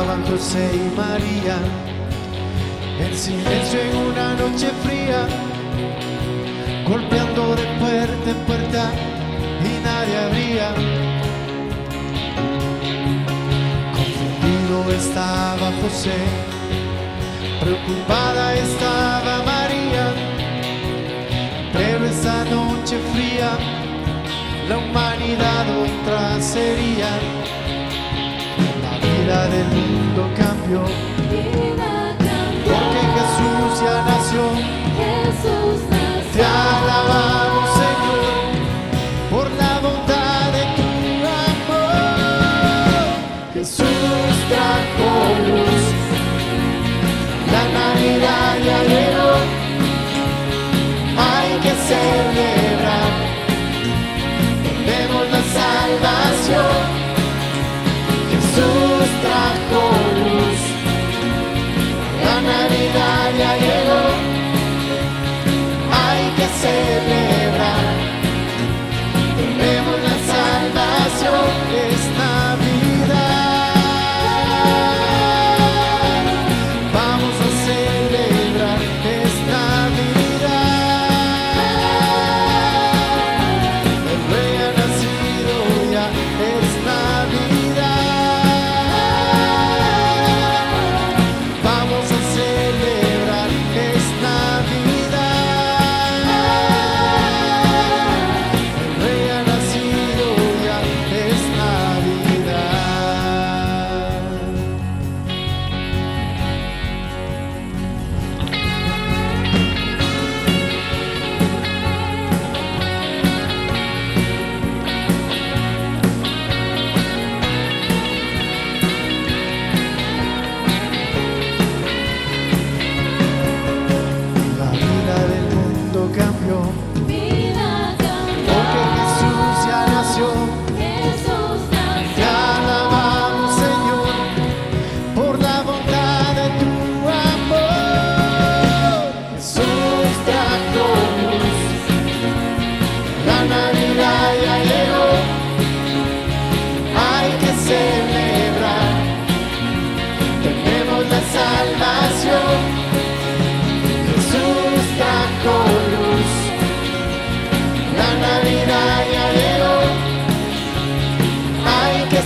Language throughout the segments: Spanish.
estaban José y María en silencio en una noche fría, golpeando de puerta en puerta y nadie abría. Confundido estaba José, preocupada estaba María, pero esa noche fría la humanidad otra sería. Del mundo cambió porque Jesús ya nació. Jesús Te nació. alabamos, Señor, por la bondad de tu amor. Jesús tenemos la salvación. Jesús trajo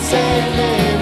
sailing.